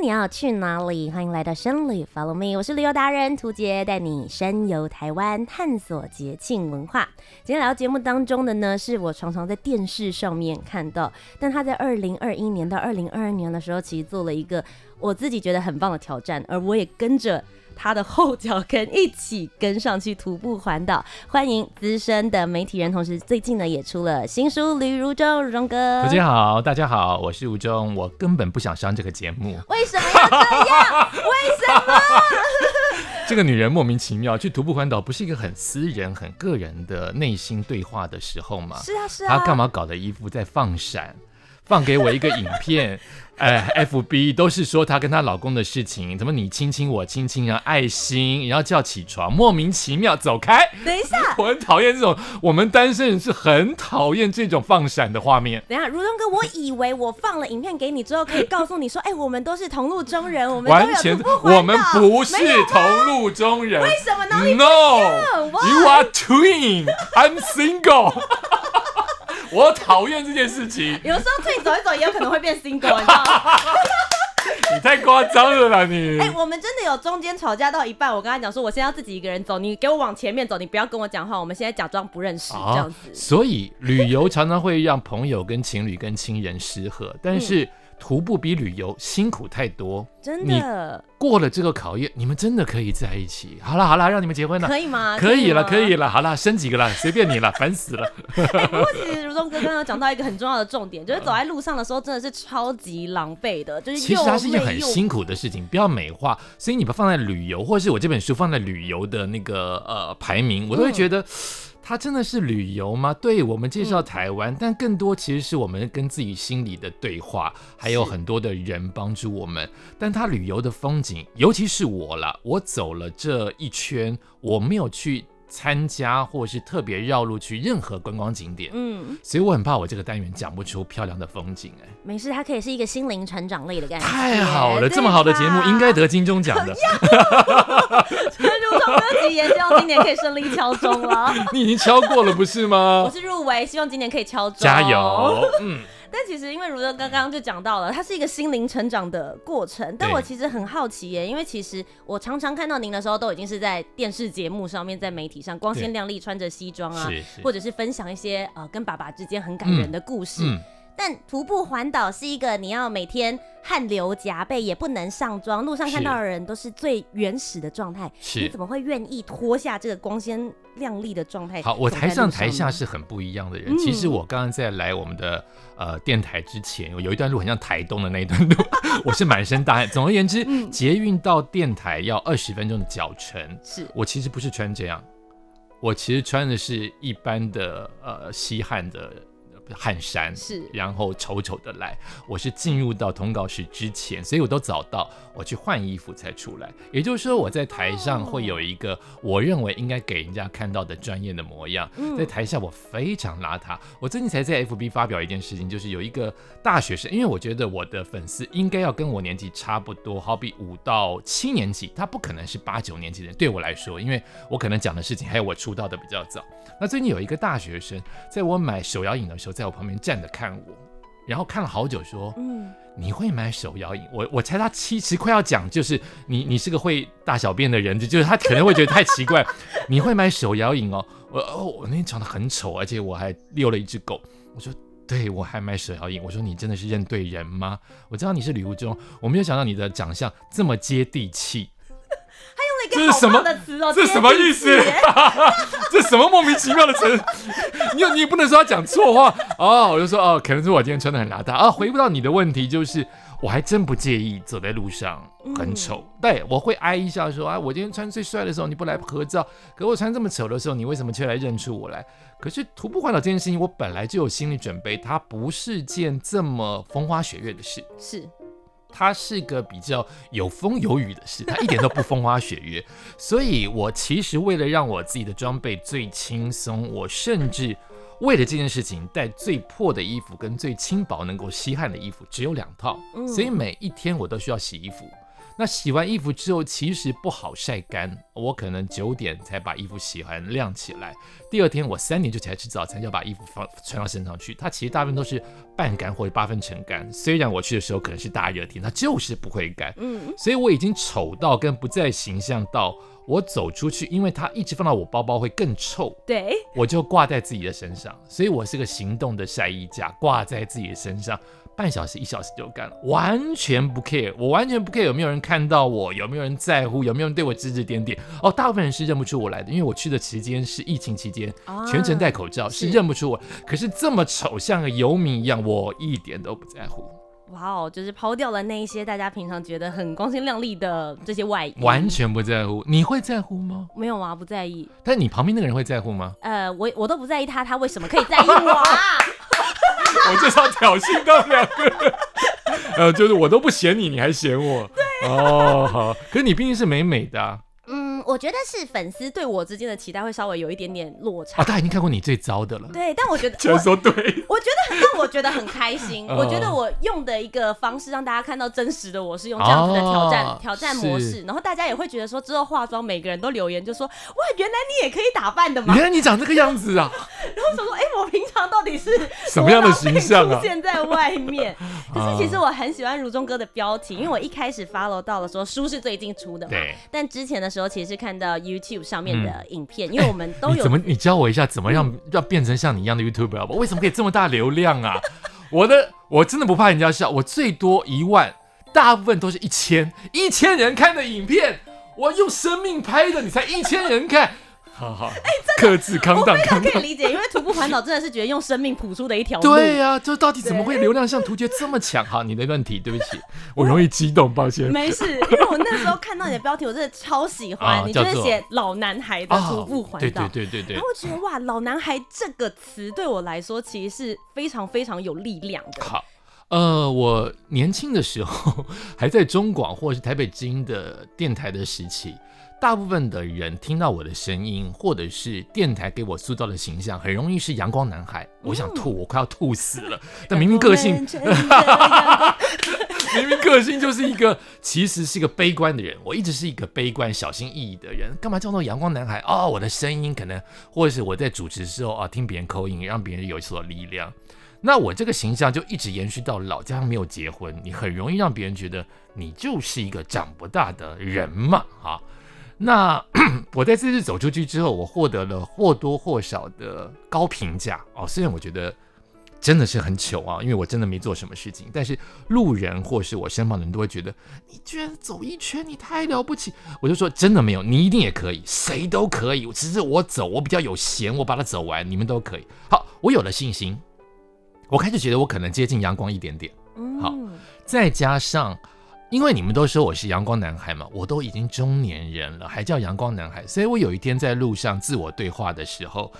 你要去哪里？欢迎来到深旅，Follow me，我是旅游达人涂杰，带你深游台湾，探索节庆文化。今天来到节目当中的呢，是我常常在电视上面看到，但他在二零二一年到二零二二年的时候，其实做了一个我自己觉得很棒的挑战，而我也跟着。他的后脚跟一起跟上去徒步环岛，欢迎资深的媒体人，同时最近呢也出了新书《旅如中》，如中哥。大家好，大家好，我是如中，我根本不想上这个节目。为什么要这样？为什么？这个女人莫名其妙去徒步环岛，不是一个很私人、很个人的内心对话的时候吗？是啊，是啊。她干嘛搞的衣服在放闪？放给我一个影片，哎，FB 都是说她跟她老公的事情，怎么你亲亲我亲亲啊，爱心，然后叫起床，莫名其妙，走开。等一下，我很讨厌这种，我们单身人是很讨厌这种放闪的画面。等一下，如东哥，我以为我放了影片给你之后，可以告诉你说，哎，我们都是同路中人，我们完全，我们不是同路中人。为什么呢？No，You are twin，I'm single。我讨厌这件事情。有时候退走一走，也有可能会变 single，你知道吗？你太夸张了啦你！哎、欸，我们真的有中间吵架到一半，我跟他讲说，我现在要自己一个人走，你给我往前面走，你不要跟我讲话，我们现在假装不认识、啊、这样子。所以旅游常常会让朋友、跟情侣、跟亲人失和，但是。嗯徒步比旅游辛苦太多，真的。过了这个考验，你们真的可以在一起。好了好了，让你们结婚了，可以吗？可以了，可以了。好了，生几个了，随便你了，烦死了。哎、欸，不过其实如东哥刚刚讲到一个很重要的重点，就是走在路上的时候真的是超级狼狈的，就是其实它是一件很辛苦的事情，不要美化。所以你把放在旅游，或者是我这本书放在旅游的那个呃排名，我都会觉得。嗯它真的是旅游吗？对，我们介绍台湾，嗯，但更多其实是我们跟自己心里的对话，还有很多的人帮助我们。但它旅游的风景，尤其是我了，我走了这一圈，我没有去。参加或是特别绕路去任何观光景点，嗯，所以我很怕我这个单元讲不出漂亮的风景哎。没事，它可以是一个心灵成长类的概念。太好了，这么好的节目应该得金钟奖的。希望今年可以顺利敲钟了。你已经敲过了不是吗？我是入围，希望今年可以敲钟。加油，嗯。但其实，因为如哥刚刚就讲到了，它是一个心灵成长的过程。但我其实很好奇耶，因为其实我常常看到您的时候，都已经是在电视节目上面，在媒体上光鲜亮丽，穿着西装啊，或者是分享一些呃跟爸爸之间很感人的故事。嗯嗯但徒步环岛是一个你要每天汗流浃背，也不能上妆，路上看到的人都是最原始的状态。你怎么会愿意脱下这个光鲜亮丽的状态？好，我台上台下是很不一样的人。嗯、其实我刚刚在来我们的呃电台之前，有一段路很像台东的那一段路，我是满身大汗。总而言之，嗯、捷运到电台要二十分钟的脚程。是我其实不是穿这样，我其实穿的是一般的呃吸汗的。汗衫是，然后丑丑的来。我是进入到通告室之前，所以我都早到，我去换衣服才出来。也就是说，我在台上会有一个我认为应该给人家看到的专业的模样，在台下我非常邋遢。我最近才在 FB 发表一件事情，就是有一个大学生，因为我觉得我的粉丝应该要跟我年纪差不多，好比五到七年级，他不可能是八九年级的人。对我来说，因为我可能讲的事情还有我出道的比较早。那最近有一个大学生，在我买手摇饮的时候，在我旁边站着看我，然后看了好久，说：“嗯，你会买手摇饮？”我我猜他其实快要讲，就是你你是个会大小便的人，就就是他可能会觉得太奇怪，你会买手摇饮哦？我哦，我那天长得很丑，而且我还遛了一只狗。我说：“对，我还买手摇饮。”我说：“你真的是认对人吗？我知道你是旅如中，我没有想到你的长相这么接地气。”这是什么词哦？这是什么意思？这什么莫名其妙的词？你你也不能说他讲错话哦。我就说哦，可能是我今天穿的很邋遢啊。回不到你的问题，就是我还真不介意走在路上很丑。嗯、对，我会哀一下说啊，我今天穿最帅的时候你不来合照，可我穿这么丑的时候，你为什么却来认出我来？可是徒步环岛这件事情，我本来就有心理准备，它不是件这么风花雪月的事。是。它是个比较有风有雨的事，它一点都不风花雪月。所以我其实为了让我自己的装备最轻松，我甚至为了这件事情带最破的衣服跟最轻薄能够吸汗的衣服只有两套，所以每一天我都需要洗衣服。那洗完衣服之后，其实不好晒干。我可能九点才把衣服洗完晾起来，第二天我三点就起来吃早餐，就要把衣服放穿到身上去。它其实大部分都是半干或者八分成干。虽然我去的时候可能是大热天，它就是不会干。嗯，所以我已经丑到跟不再形象到，我走出去，因为它一直放到我包包会更臭。对，我就挂在自己的身上，所以我是个行动的晒衣架，挂在自己的身上。半小时一小时就干了，完全不 care，我完全不 care 有没有人看到我，有没有人在乎，有没有人对我指指点点。哦，大部分人是认不出我来的，因为我去的期间是疫情期间，全程戴口罩，是认不出我。可是这么丑，像个游民一样，我一点都不在乎。哇哦，就是抛掉了那一些大家平常觉得很光鲜亮丽的这些外衣，完全不在乎。你会在乎吗？没有啊，不在意。但你旁边那个人会在乎吗？呃，我我都不在意他，他为什么可以在意我啊？我就是要挑衅到两个人，呃，就是我都不嫌你，你还嫌我，对哦，好，可是你毕竟是美美的啊。我觉得是粉丝对我之间的期待会稍微有一点点落差。啊，他已经看过你最糟的了。对，但我觉得，居然说对，我觉得很让我觉得很开心。我觉得我用的一个方式让大家看到真实的我是用这样子的挑战挑战模式，然后大家也会觉得说之后化妆，每个人都留言就说哇，原来你也可以打扮的吗？原来你长这个样子啊！然后想说，哎，我平常到底是什么样的形象啊？出现在外面。可是其实我很喜欢如中哥的标题，因为我一开始 follow 到了说书是最近出的嘛。对。但之前的时候其实是看到 YouTube。上面的影片，嗯、因为我们都有、怎么，你教我一下怎么让要变成像你一样的 YouTuber 好不好？为什么可以这么大流量啊？我的我真的不怕人家笑，我最多一万，大部分都是一千，一千人看的影片，我用生命拍的，你才一千人看。好好，哎，克制康荡，我非常可以理解，因为徒步环岛真的是觉得用生命谱出的一条路。对呀，就到底怎么会流量像屠洁这么强？好，你的问题，对不起，我容易激动，抱歉。没事，因为我那时候看到你的标题，我真的超喜欢，你就是写老男孩的徒步环岛，对对对对对。然后我觉得哇，老男孩这个词对我来说其实是非常非常有力量的。好，呃，我年轻的时候还在中广或者是台北精英的电台的时期。大部分的人听到我的声音，或者是电台给我塑造的形象，很容易是阳光男孩。我想吐，我快要吐死了。但明明个性，明明个性就是一个，其实是一个悲观的人。我一直是一个悲观、小心翼翼的人。干嘛叫做阳光男孩？哦，我的声音可能，或者是我在主持的时候啊，听别人口音，让别人有所力量。那我这个形象就一直延续到老，加上没有结婚，你很容易让别人觉得你就是一个长不大的人嘛，哈。那 我在这次走出去之后，我获得了或多或少的高评价哦。虽然我觉得真的是很糗啊，因为我真的没做什么事情，但是路人或是我身旁的人都会觉得你居然走一圈，你太了不起。我就说真的没有，你一定也可以，谁都可以。只是我走，我比较有闲，我把它走完，你们都可以。好，我有了信心，我开始觉得我可能接近阳光一点点。好，再加上。因为你们都说我是阳光男孩嘛，我都已经中年人了，还叫阳光男孩，所以我有一天在路上自我对话的时候，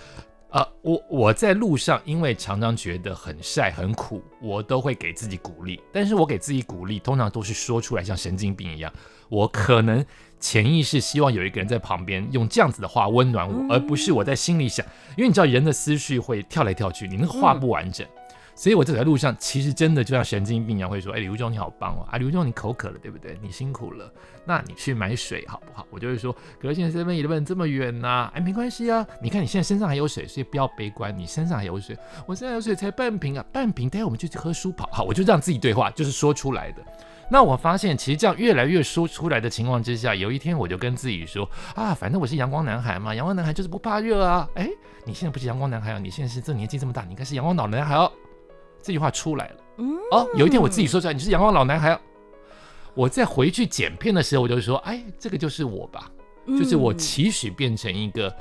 呃，我我在路上，因为常常觉得很晒很苦，我都会给自己鼓励，但是我给自己鼓励，通常都是说出来像神经病一样，我可能潜意识希望有一个人在旁边用这样子的话温暖我，而不是我在心里想，因为你知道人的思绪会跳来跳去，你那个话不完整。嗯所以我走在路上，其实真的就像神经病一样，会说：“哎，李如中你好棒哦！啊，李如中你口渴了，对不对？你辛苦了，那你去买水好不好？”我就会说：“可是现在 Seven Eleven 这么远呐，哎，没关系啊，你看你现在身上还有水，所以不要悲观，你身上还有水，我身上有水才半瓶啊，半瓶，待会我们就去喝舒跑。”好，我就让自己对话，就是说出来的。那我发现，其实这样越来越说出来的情况之下，有一天我就跟自己说：“啊，反正我是阳光男孩嘛，阳光男孩就是不怕热啊。”哎，你现在不是阳光男孩啊，你现在是这年纪这么大，你应该是阳光老男孩哦。这句话出来了，哦，有一天我自己说出来，你是阳光老男孩。我在回去剪片的时候，我就说，哎，这个就是我吧，就是我期许变成一个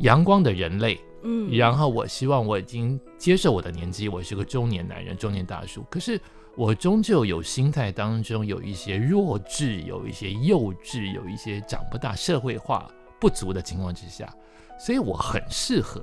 阳光的人类。嗯，然后我希望我已经接受我的年纪，我是个中年男人、中年大叔。可是我终究有心态当中有一些弱智，有一些幼稚，有一些长不大、社会化不足的情况之下，所以我很适合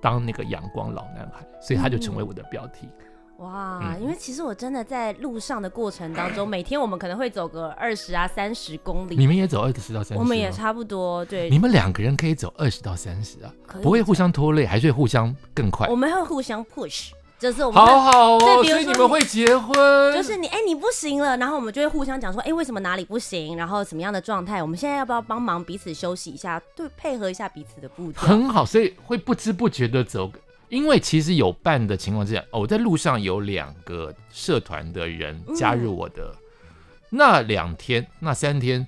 当那个阳光老男孩，所以他就成为我的标题。哇，嗯因为其实我真的在路上的过程当中，每天我们可能会走个二十啊、三十公里。你们也走二十到三十？我们也差不多，对。你们两个人可以走二十到三十啊，不会互相拖累，还是会互相更快我。们会互相 push，就是我们好好哦，所以你们会结婚，就是你哎、你不行了，然后我们就会互相讲说，哎、为什么哪里不行，然后什么样的状态，我们现在要不要帮忙彼此休息一下，对，配合一下彼此的步调。很好，所以会不知不觉的走。因为其实有伴的情况之下，哦，我在路上有两个社团的人加入我的，那两天、那三天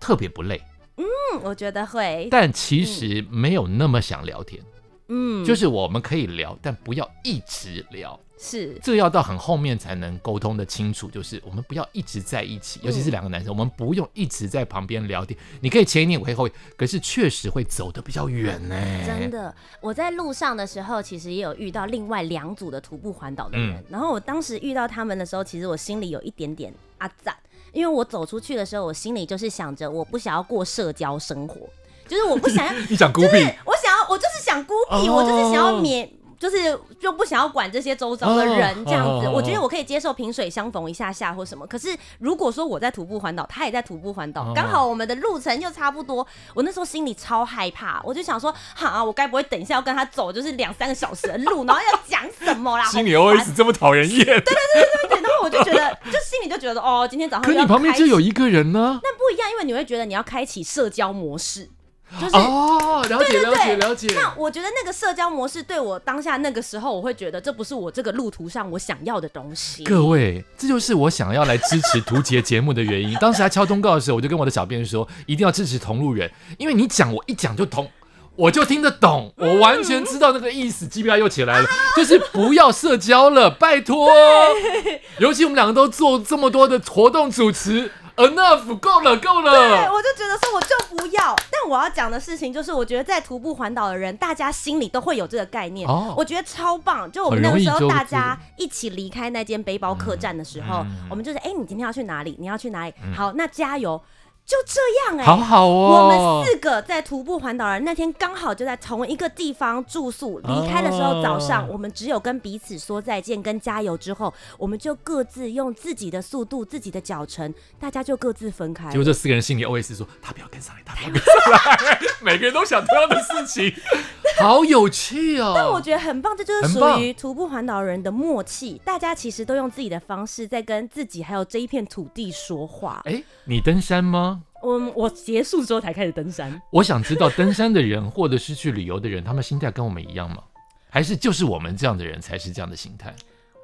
特别不累，嗯，我觉得会，但其实没有那么想聊天。嗯，就是我们可以聊，但不要一直聊，是这要到很后面才能沟通的清楚。就是我们不要一直在一起，尤其是两个男生，我们不用一直在旁边聊天。你可以前一年，我可以后面，可是确实会走得比较远呢。真的，我在路上的时候，其实也有遇到另外两组的徒步环岛的人。嗯然后我当时遇到他们的时候，其实我心里有一点点阿赞，因为我走出去的时候，我心里就是想着，我不想要过社交生活，就是我不想要，你讲孤僻，我想要，我就是想孤僻，哦我就是想要免。就是就不想要管这些周遭的人哦这样子，哦我觉得我可以接受萍水相逢一下下或什么。可是如果说我在徒步环岛，他也在徒步环岛，哦刚好我们的路程又差不多，我那时候心里超害怕，我就想说，哈，我该不会等一下要跟他走就是两三个小时的路，然后要讲什么啦？心里好烦 OS 这么讨人厌。对对对对对，然后我就觉得，就心里就觉得，哦，今天早上可又要你旁边就有一个人呢。那不一样，因为你会觉得你要开启社交模式，就是。哦，了解了解了解。那我觉得那个社交模式对我当下那个时候，我会觉得这不是我这个路途上我想要的东西。各位，这就是我想要来支持图杰节目的原因。当时他敲通告的时候，我就跟我的小编说，一定要支持同路人，因为你讲我一讲就通，我就听得懂，我完全知道那个意思，鸡皮疙瘩又起来了。就是不要社交了，拜托。尤其我们两个都做这么多的活动主持，enough 够了够了对，我就觉得说我就不要。但我要讲的事情就是，我觉得在徒步环岛的人，大家心里都会有这个概念。哦我觉得超棒。就我们那个时候大家一起离开那间背包客栈的时候，嗯我们就是，哎、你今天要去哪里？你要去哪里？好，那加油。就这样哎、好好哦我哦们，四个在徒步环岛人那天刚好就在同一个地方住宿，离开的时候早上，哦我们只有跟彼此说再见跟加油之后，我们就各自用自己的速度、自己的脚程，大家就各自分开。结果这四个人心里 OS 说：“他不要跟上来，他不要跟上来。”每个人都想同样的事情，好有趣哦。但我觉得很棒，这就是属于徒步环岛人的默契。大家其实都用自己的方式在跟自己还有这一片土地说话。哎，你登山吗？我我结束之后才开始登山。我想知道登山的人或者是去旅游的人，他们心态跟我们一样吗？还是就是我们这样的人才是这样的心态？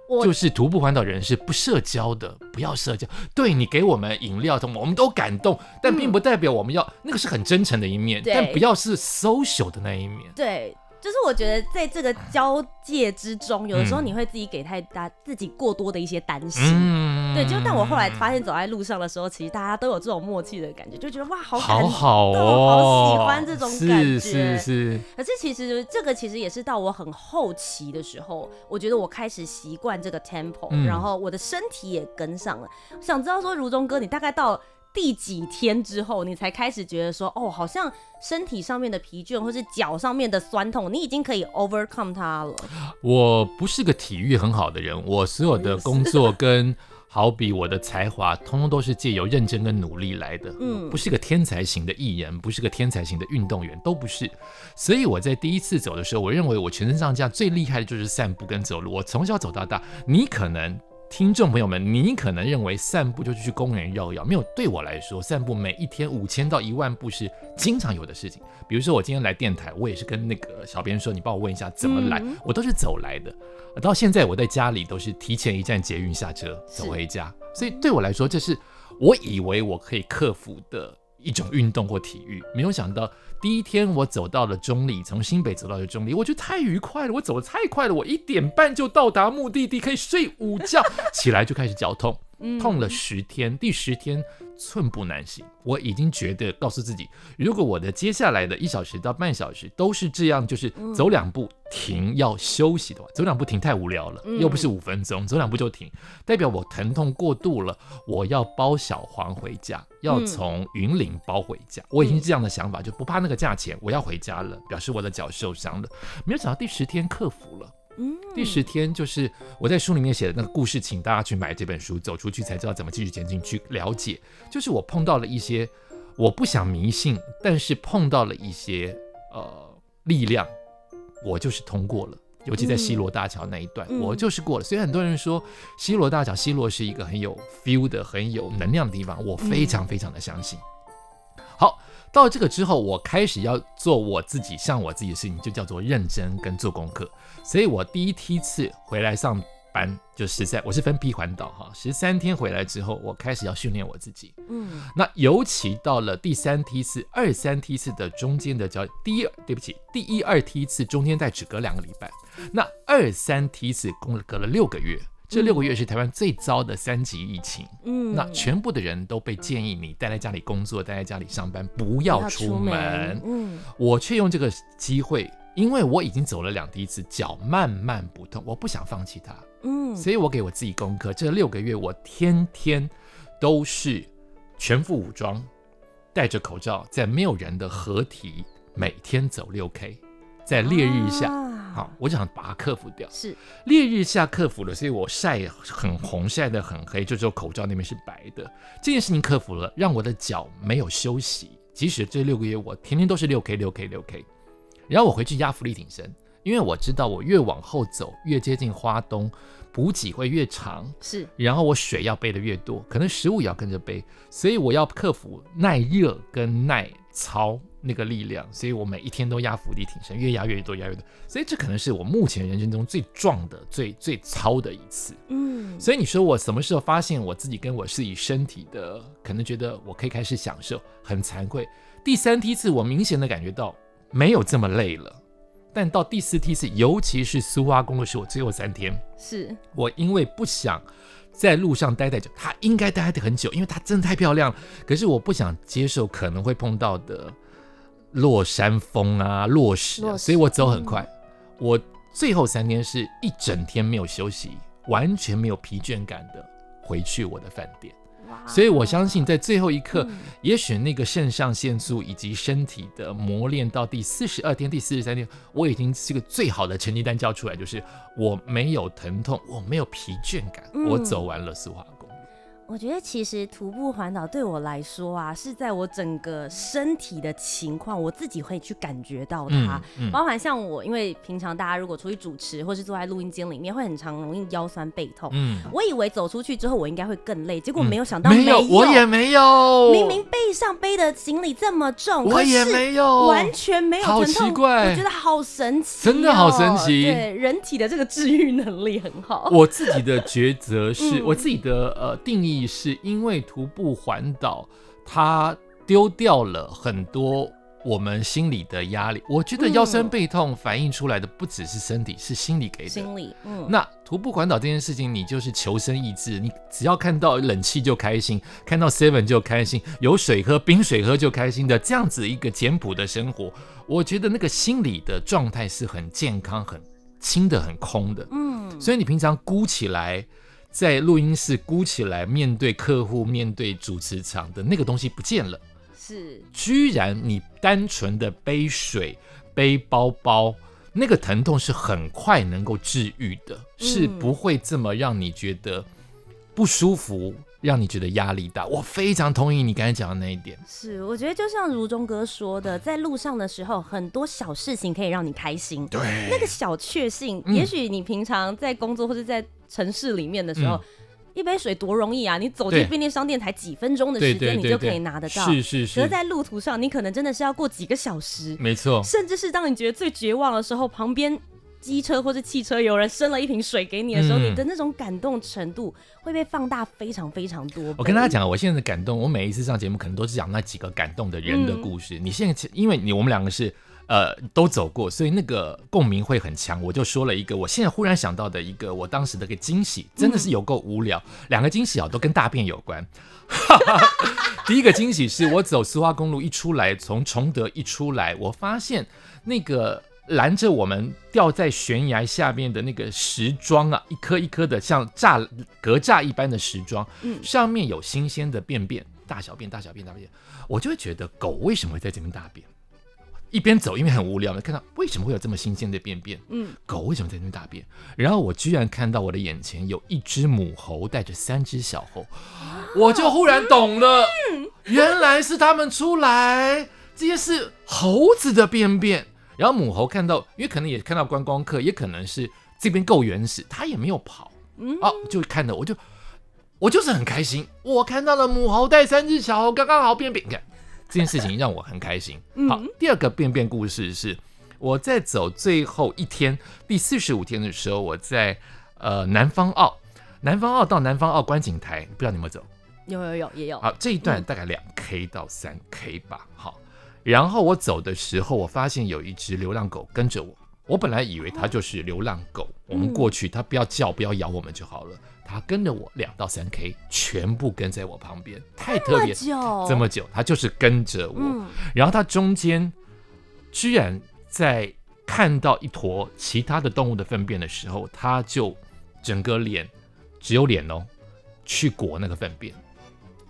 我就是徒步环岛人是不社交的，不要社交。对你给我们饮料，我们都感动，但并不代表我们要、那个是很真诚的一面，但不要是 social 的那一面。对，就是我觉得在这个交界之中，有的时候嗯你会自己给太大自己过多的一些担心。嗯，对，就但我后来发现，走在路上的时候，其实大家都有这种默契的感觉，就觉得哇，好感好，好哦，好喜欢这种感觉。是是是，可是其实这个其实也是到我很后期的时候，我觉得我开始习惯这个 tempo，、嗯然后我的身体也跟上了。想知道说，如中哥，你大概到第几天之后，你才开始觉得说，哦，好像身体上面的疲倦，或是脚上面的酸痛，你已经可以 overcome 它了。我不是个体育很好的人，我所有的工作跟好比我的才华，通通都是借由认真跟努力来的。嗯嗯，不是个天才型的艺人，不是个天才型的运动员，都不是。所以我在第一次走的时候，我认为我全身上下最厉害的就是散步跟走路。我从小走到大，你可能。听众朋友们，你可能认为散步就是去公园绕一绕，没有。对我来说，散步每一天五千到一万步是经常有的事情。比如说，我今天来电台，我也是跟那个小编说，你帮我问一下怎么来，嗯我都是走来的。到现在我在家里都是提前一站捷运下车走回家，所以对我来说，这是我以为我可以克服的一种运动或体育。没有想到第一天我走到了中立，从新北走到了中立，我觉得太愉快了，我走的太快了，我一点半就到达目的地，可以睡午觉，起来就开始脚痛。痛了十天，第十天寸步难行。我已经觉得告诉自己，如果我的接下来的一小时到半小时都是这样，就是走两步停要休息的话，走两步停太无聊了，又不是五分钟，走两步就停，代表我疼痛过度了，我要包小黄回家，要从云林包回家。我已经是这样的想法，就不怕那个价钱，我要回家了，表示我的脚受伤了。没有想到第十天克服了。嗯，第十天就是我在书里面写的那个故事，请大家去买这本书，走出去才知道怎么继续前进，去了解。就是我碰到了一些我不想迷信，但是碰到了一些呃力量，我就是通过了。尤其在西罗大桥那一段，嗯、我就是过了。所以很多人说西罗大桥，西罗是一个很有 feel 的、很有能量的地方，我非常非常的相信。好。到这个之后，我开始要做我自己，像我自己的事情，就叫做认真跟做功课。所以我第一梯次回来上班就十三，我是分批环岛哈，十三天回来之后，我开始要训练我自己。嗯，那尤其到了第三梯次、二三梯次的中间的叫，第一，对不起，第一二梯次中间再只隔两个礼拜，那二三梯次共隔了六个月。这六个月是台湾最糟的三级疫情，嗯，那全部的人都被建议你待在家里工作，待在家里上班，不要出门。嗯，我却用这个机会，因为我已经走了两梯次，脚慢慢不痛，我不想放弃它。嗯，所以我给我自己功课，这六个月我天天都是全副武装，戴着口罩，在没有人的河堤，每天走六 K，在烈日下。啊好，我就想把它克服掉。是烈日下克服了，所以我晒很红，晒得很黑，就只有口罩那边是白的。这件事情克服了，让我的脚没有休息。即使这六个月我天天都是六 K 六 K 六 K，然后我回去压伏力挺身，因为我知道我越往后走，越接近花东，补给会越长。是，然后我水要背的越多，可能食物也要跟着背，所以我要克服耐热跟耐操。那个力量，所以我每一天都压伏地挺身，越压越多，压越多。所以这可能是我目前人生中最壮的、最最操的一次。嗯，所以你说我什么时候发现我自己跟我自己身体的，可能觉得我可以开始享受，很惭愧。第三梯次我明显的感觉到没有这么累了，但到第四梯次，尤其是苏花公路是我最后三天，是我因为不想在路上待太久，它应该待得很久，因为它真的太漂亮了。可是我不想接受可能会碰到的。落山风啊，落石，所以我走很快。嗯、我最后三天是一整天没有休息，完全没有疲倦感的回去我的饭店。哇所以我相信在最后一刻，嗯、也许那个肾上腺素以及身体的磨练到第四十二天、第四十三天，我已经是个最好的成绩单交出来，就是我没有疼痛，我没有疲倦感，嗯、我走完了苏花。我觉得其实徒步环岛对我来说啊，是在我整个身体的情况，我自己会去感觉到它。嗯嗯、包含像我，因为平常大家如果出去主持或是坐在录音间里面，会很常容易腰酸背痛。嗯，我以为走出去之后我应该会更累，结果没有想到没有，没有，我也没有。明明背上背的行李这么重，我也没有，完全没有疼痛。好奇怪，我觉得好神奇、喔，真的好神奇。对，人体的这个治愈能力很好。我自己的抉择是、嗯、我自己的呃定义。是因为徒步环岛，它丢掉了很多我们心里的压力。我觉得腰酸背痛反映出来的不只是身体，是心理给的。心理，嗯。那徒步环岛这件事情，你就是求生意志，你只要看到冷气就开心，看到 seven 就开心，有水喝，冰水喝就开心的这样子一个简朴的生活，我觉得那个心理的状态是很健康、很轻的、很空的。嗯。所以你平常估起来。在录音室鼓起来，面对客户，面对主持场的那个东西不见了，是，居然你单纯的背水、背包包，那个疼痛是很快能够治愈的，嗯、是不会这么让你觉得不舒服。让你觉得压力大，我非常同意你刚才讲的那一点。是，我觉得就像如中哥说的，在路上的时候，很多小事情可以让你开心。对，那个小确幸，嗯、也许你平常在工作或者在城市里面的时候，嗯、一杯水多容易啊！你走进便利商店才几分钟的时间，你就可以拿得到。是是是。可是在路途上，你可能真的是要过几个小时。没错。甚至是当你觉得最绝望的时候，旁边。机车或者汽车有人伸了一瓶水给你的时候，嗯、你的那种感动程度会被放大非常非常多。我跟大家讲，我现在的感动，我每一次上节目可能都是讲那几个感动的人的故事。嗯、你现在因为你我们两个是呃都走过，所以那个共鸣会很强。我就说了一个，我现在忽然想到的一个我当时的一个惊喜，真的是有够无聊。两、嗯、个惊喜啊，都跟大便有关。第一个惊喜是我走苏花公路一出来，从崇德一出来，我发现那个。拦着我们掉在悬崖下面的那个石桩啊，一颗一颗的像栅格栅一般的石桩，嗯，上面有新鲜的便便，大小便，大小便，大小便，我就会觉得狗为什么会在这边大便？一边走，因为很无聊嘛，看到为什么会有这么新鲜的便便？嗯，狗为什么在那边大便？然后我居然看到我的眼前有一只母猴带着三只小猴，我就忽然懂了，原来是他们出来，这些是猴子的便便。然后母猴看到，因为可能也看到观光客，也可能是这边够原始，它也没有跑，哦，就看到我就我就是很开心，我看到了母猴带三只小猴，刚刚好便便，你看。这件事情让我很开心。好，第二个便便故事是我在走最后一天，第四十五天的时候，我在呃南方澳，南方澳到南方澳观景台，不知道你有没有走？有有有也有。好，这一段大概两 K 到三 K 吧。好，然后我走的时候，我发现有一只流浪狗跟着我，我本来以为它就是流浪狗，我们过去它不要叫，不要咬我们就好了。它跟着我两到三 K，全部跟在我旁边，太特别，这么久，这么久，他就是跟着我。嗯、然后它中间居然在看到一坨其他的动物的粪便的时候，它就整个脸只有脸哦，去裹那个粪便。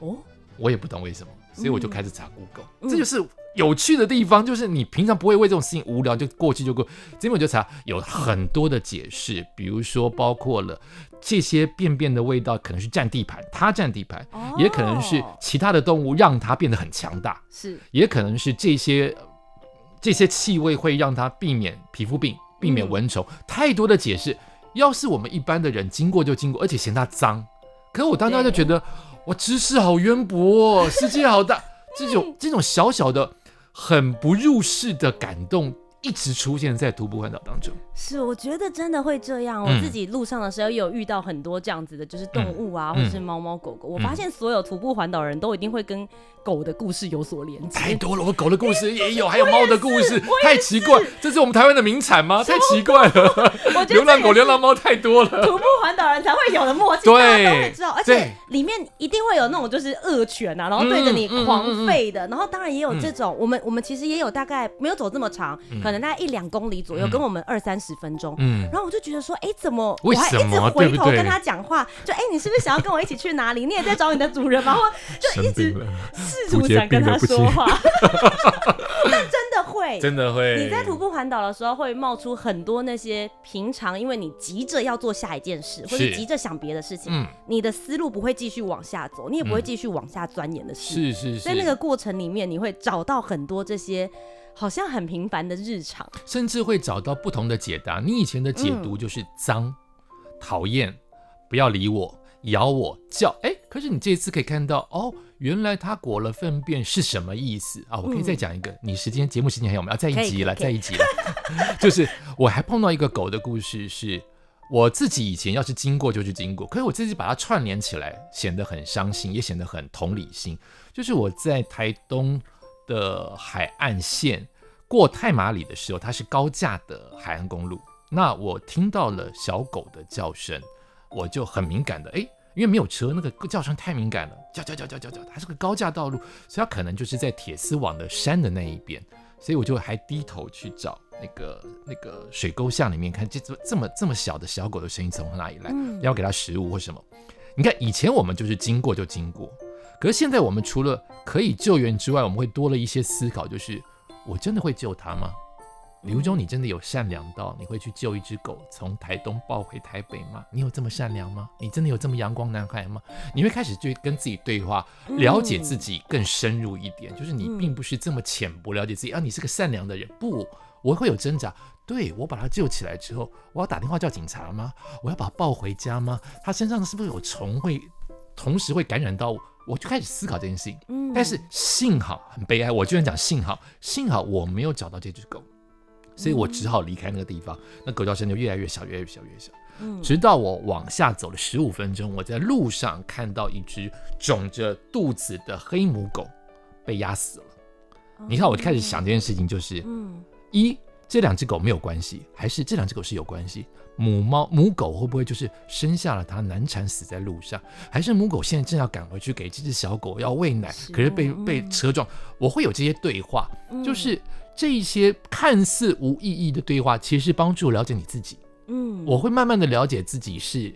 哦，我也不懂为什么，所以我就开始查 Google，、嗯、这就是有趣的地方，就是你平常不会为这种事情无聊就过去就过，这边我就查有很多的解释，比如说包括了。这些便便的味道可能是占地盘，它占地盘，哦、也可能是其他的动物让它变得很强大，是，也可能是这些这些气味会让它避免皮肤病，避免蚊虫，嗯、太多的解释。要是我们一般的人经过就经过，而且嫌它脏，可是我当时就觉得，我知识好渊博，世界好大，这种 这种小小的很不入世的感动。一直出现在徒步环岛当中，是我觉得真的会这样。我自己路上的时候也有遇到很多这样子的，就是动物啊，或者是猫猫狗狗。我发现所有徒步环岛人都一定会跟狗的故事有所连接。太多了，我狗的故事也有，还有猫的故事，太奇怪。这是我们台湾的名产吗？太奇怪了。流浪狗、流浪猫太多了。徒步环岛人才会有的默契，大家都会知道。而且里面一定会有那种就是恶犬啊，然后对着你狂吠的。然后当然也有这种，我们我们其实也有大概没有走这么长，可能大概一两公里左右，跟我们二三十分钟。嗯，然后我就觉得说，哎，怎么我还一直回头跟他讲话？就哎，你是不是想要跟我一起去哪里？你也在找你的主人吗？我就一直试图想跟他说话。但真的会，真的会。你在徒步环岛的时候，会冒出很多那些平常因为你急着要做下一件事，或者急着想别的事情，你的思路不会继续往下走，你也不会继续往下钻研的事。是是是。在那个过程里面，你会找到很多这些。好像很平凡的日常，甚至会找到不同的解答。你以前的解读就是脏、讨厌、嗯、不要理我、咬我、叫。哎，可是你这一次可以看到，哦，原来他裹了粪便是什么意思啊？我可以再讲一个。嗯、你时间节目时间还有没有？要再一集了，再一集了。就是我还碰到一个狗的故事，是我自己以前要是经过就去经过，可是我自己把它串联起来，显得很伤心，也显得很同理心。就是我在台东。的海岸线过太马里的时候，它是高架的海岸公路。那我听到了小狗的叫声，我就很敏感的哎，因为没有车，那个叫声太敏感了，叫叫叫叫叫叫，它是个高架道路，所以它可能就是在铁丝网的山的那一边，所以我就还低头去找那个那个水沟巷里面看，这这这么这么小的小狗的声音从哪里来？要给它食物或什么？你看以前我们就是经过就经过。可是现在我们除了可以救援之外，我们会多了一些思考，就是我真的会救它吗？李如中，你真的有善良到你会去救一只狗从台东抱回台北吗？你有这么善良吗？你真的有这么阳光男孩吗？你会开始就跟自己对话，了解自己更深入一点，就是你并不是这么浅薄了解自己啊，你是个善良的人。不，我会有挣扎。对，我把他救起来之后，我要打电话叫警察吗？我要把他抱回家吗？他身上是不是有虫会同时会感染到我？我就开始思考这件事情，嗯，但是幸好很悲哀，我居然讲幸好，幸好我没有找到这只狗，所以我只好离开那个地方，那狗叫声就越来越小，越来越小，越来越小，嗯，直到我往下走了十五分钟，我在路上看到一只肿着肚子的黑母狗被压死了。你看，我就开始想这件事情，就是，嗯，一这两只狗没有关系，还是这两只狗是有关系？母猫母狗会不会就是生下了它难产死在路上，还是母狗现在正要赶回去给这只小狗要喂奶，可是被被车撞？我会有这些对话，就是这一些看似无意义的对话，其实是帮助了解你自己。嗯，我会慢慢的了解自己是，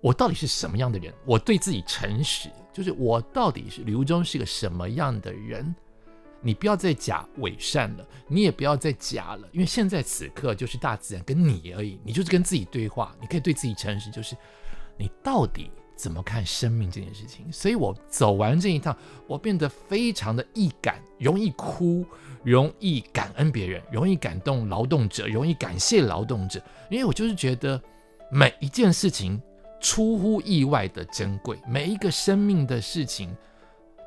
我到底是什么样的人，我对自己诚实，就是我到底是刘忠是个什么样的人。你不要再假伪善了，你也不要再假了，因为现在此刻就是大自然跟你而已，你就是跟自己对话，你可以对自己诚实，就是你到底怎么看生命这件事情。所以我走完这一趟，我变得非常的易感，容易哭，容易感恩别人，容易感动劳动者，容易感谢劳动者，因为我就是觉得每一件事情出乎意外的珍贵，每一个生命的事情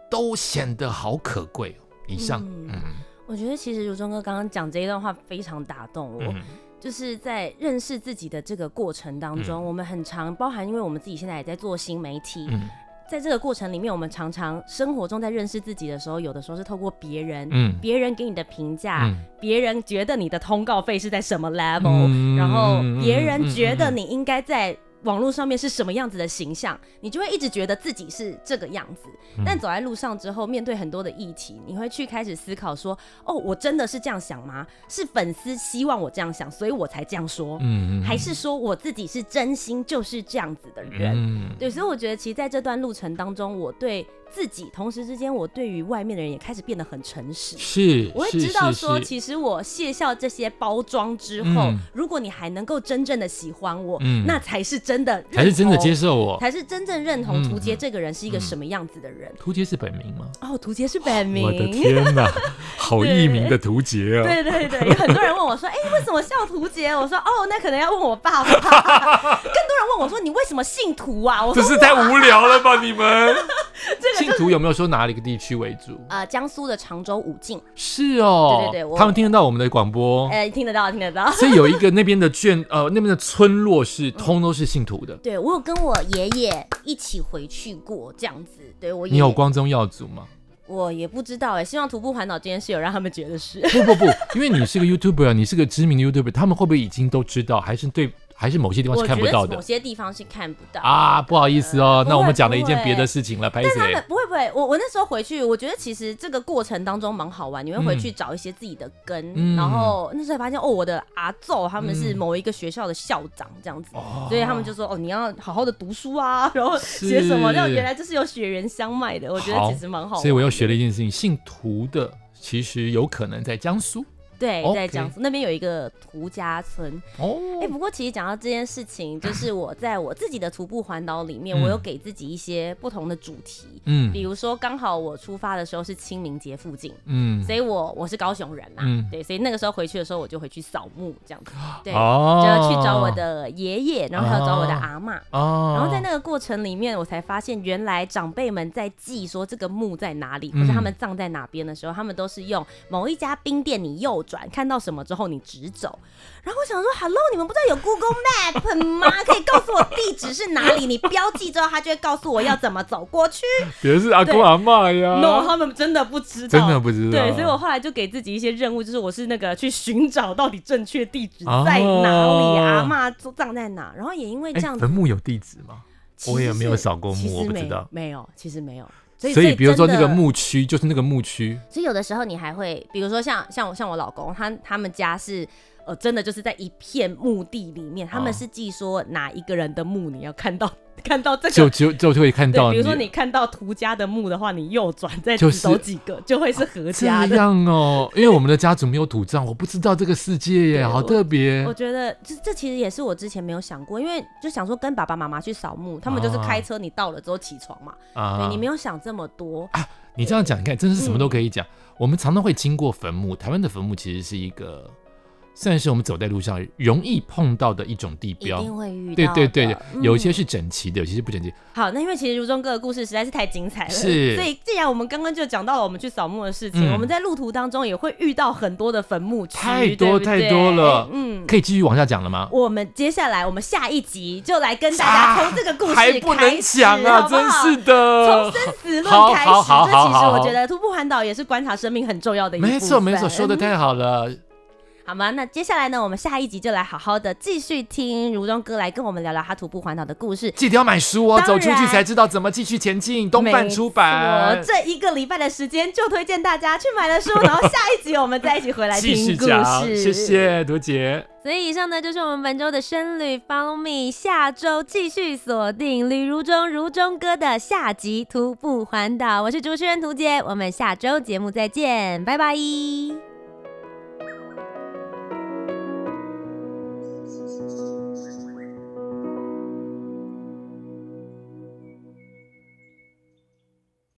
都显得好可贵。以上，嗯，嗯，我觉得其实如中哥刚刚讲这一段话非常打动我，嗯、就是在认识自己的这个过程当中，嗯、我们很常包含，因为我们自己现在也在做新媒体，嗯、在这个过程里面，我们常常生活中在认识自己的时候，有的时候是透过别人，嗯，别人给你的评价，别、嗯、人觉得你的通告费是在什么 level，、嗯、然后别人觉得你应该在。网络上面是什么样子的形象，你就会一直觉得自己是这个样子。但走在路上之后，面对很多的议题，你会去开始思考说：哦，我真的是这样想吗？是粉丝希望我这样想，所以我才这样说？嗯，还是说我自己是真心就是这样子的人？嗯，对。所以我觉得，其实在这段路程当中，我对。自己同时之间，我对于外面的人也开始变得很诚实。是，我会知道说，其实我卸下这些包装之后，如果你还能够真正的喜欢我，那才是真的，才是真的接受我，才是真正认同图杰这个人是一个什么样子的人。屠洁是本名吗？哦，图杰是本名。我的天哪，好艺名的图杰啊！对对对，有很多人问我说：“哎，为什么笑图杰？”我说：“哦，那可能要问我爸爸。” 问我说：“你为什么信徒啊？”我说：“这是太无聊了吧，你们。”信徒有没有说哪里个地区为主？呃，江苏的常州武进。是哦，对对对，他们听得到我们的广播，哎，听得到，听得到。所以有一个那边的眷，呃，那边的村落是通都是信徒的。对，我有跟我爷爷一起回去过，这样子。对我，你有光宗耀祖吗？我也不知道哎，希望徒步环岛这件事有让他们觉得是。不不不，因为你是个 YouTuber，你是个知名的 YouTuber，他们会不会已经都知道？还是对？还是某些地方是看不到的，某些地方是看不到啊，不好意思哦，呃、那我们讲了一件别的事情了。但他们不会不会，我我那时候回去，我觉得其实这个过程当中蛮好玩，你会回去找一些自己的根，嗯、然后那时候发现哦，我的阿奏他们是某一个学校的校长这样子，嗯、所以他们就说哦，你要好好的读书啊，然后写什么，那是原来这是有血缘相脉的，我觉得其实蛮好玩。所以我又学了一件事情，姓屠的其实有可能在江苏。对，在江苏那边有一个涂家村。哦，哎，不过其实讲到这件事情，就是我在我自己的徒步环岛里面，我有给自己一些不同的主题。嗯，比如说刚好我出发的时候是清明节附近，嗯，所以我我是高雄人嘛，对，所以那个时候回去的时候，我就回去扫墓这样子，对，就要去找我的爷爷，然后还要找我的阿妈。哦，然后在那个过程里面，我才发现原来长辈们在记说这个墓在哪里，或者他们葬在哪边的时候，他们都是用某一家冰店，你右转看到什么之后你直走，然后我想说，Hello，你们不知道有 Google Map 吗？可以告诉我地址是哪里？你标记之后，他就会告诉我要怎么走过去。别是阿公阿嬷呀？No，他们真的不知道，真的不知道。对，所以我后来就给自己一些任务，就是我是那个去寻找到底正确地址在哪里，阿嬷葬在哪。然后也因为这样子，坟墓有地址吗？我也没有扫过墓，我不知道。没有，其实没有。所以，所以比如说那个牧区，就是那个牧区。所以有的时候你还会，比如说像像我像我老公，他他们家是。呃，真的就是在一片墓地里面，他们是记说哪一个人的墓，你要看到看到这个，就就就会看到。比如说你看到涂家的墓的话，你右转再走几个，就会是何家的。这样哦，因为我们的家族没有土葬，我不知道这个世界耶，好特别。我觉得这这其实也是我之前没有想过，因为就想说跟爸爸妈妈去扫墓，他们就是开车，你到了之后起床嘛，对，你没有想这么多啊。你这样讲，你看真的是什么都可以讲。我们常常会经过坟墓，台湾的坟墓其实是一个。算是我们走在路上容易碰到的一种地标，一定会遇到。对对对，有一些是整齐的，有些是不整齐。好，那因为其实如中哥的故事实在是太精彩了，是。所以既然我们刚刚就讲到了我们去扫墓的事情，我们在路途当中也会遇到很多的坟墓区，太多太多了。嗯，可以继续往下讲了吗？我们接下来我们下一集就来跟大家从这个故事开始，还不能讲啊，真是的，从生死论开始。这其实我觉得徒步环岛也是观察生命很重要的一部分。没错没错，说的太好了。好吗？那接下来呢？我们下一集就来好好的继续听如中哥来跟我们聊聊他徒步环岛的故事。记得要买书哦，走出去才知道怎么继续前进。东贩出版，这一个礼拜的时间就推荐大家去买了书，然后下一集我们再一起回来听故事。谢谢屠洁。所以以上呢就是我们本周的深旅 Follow Me，下周继续锁定旅如中如中哥的下集徒步环岛。我是主持人屠洁，我们下周节目再见，拜拜。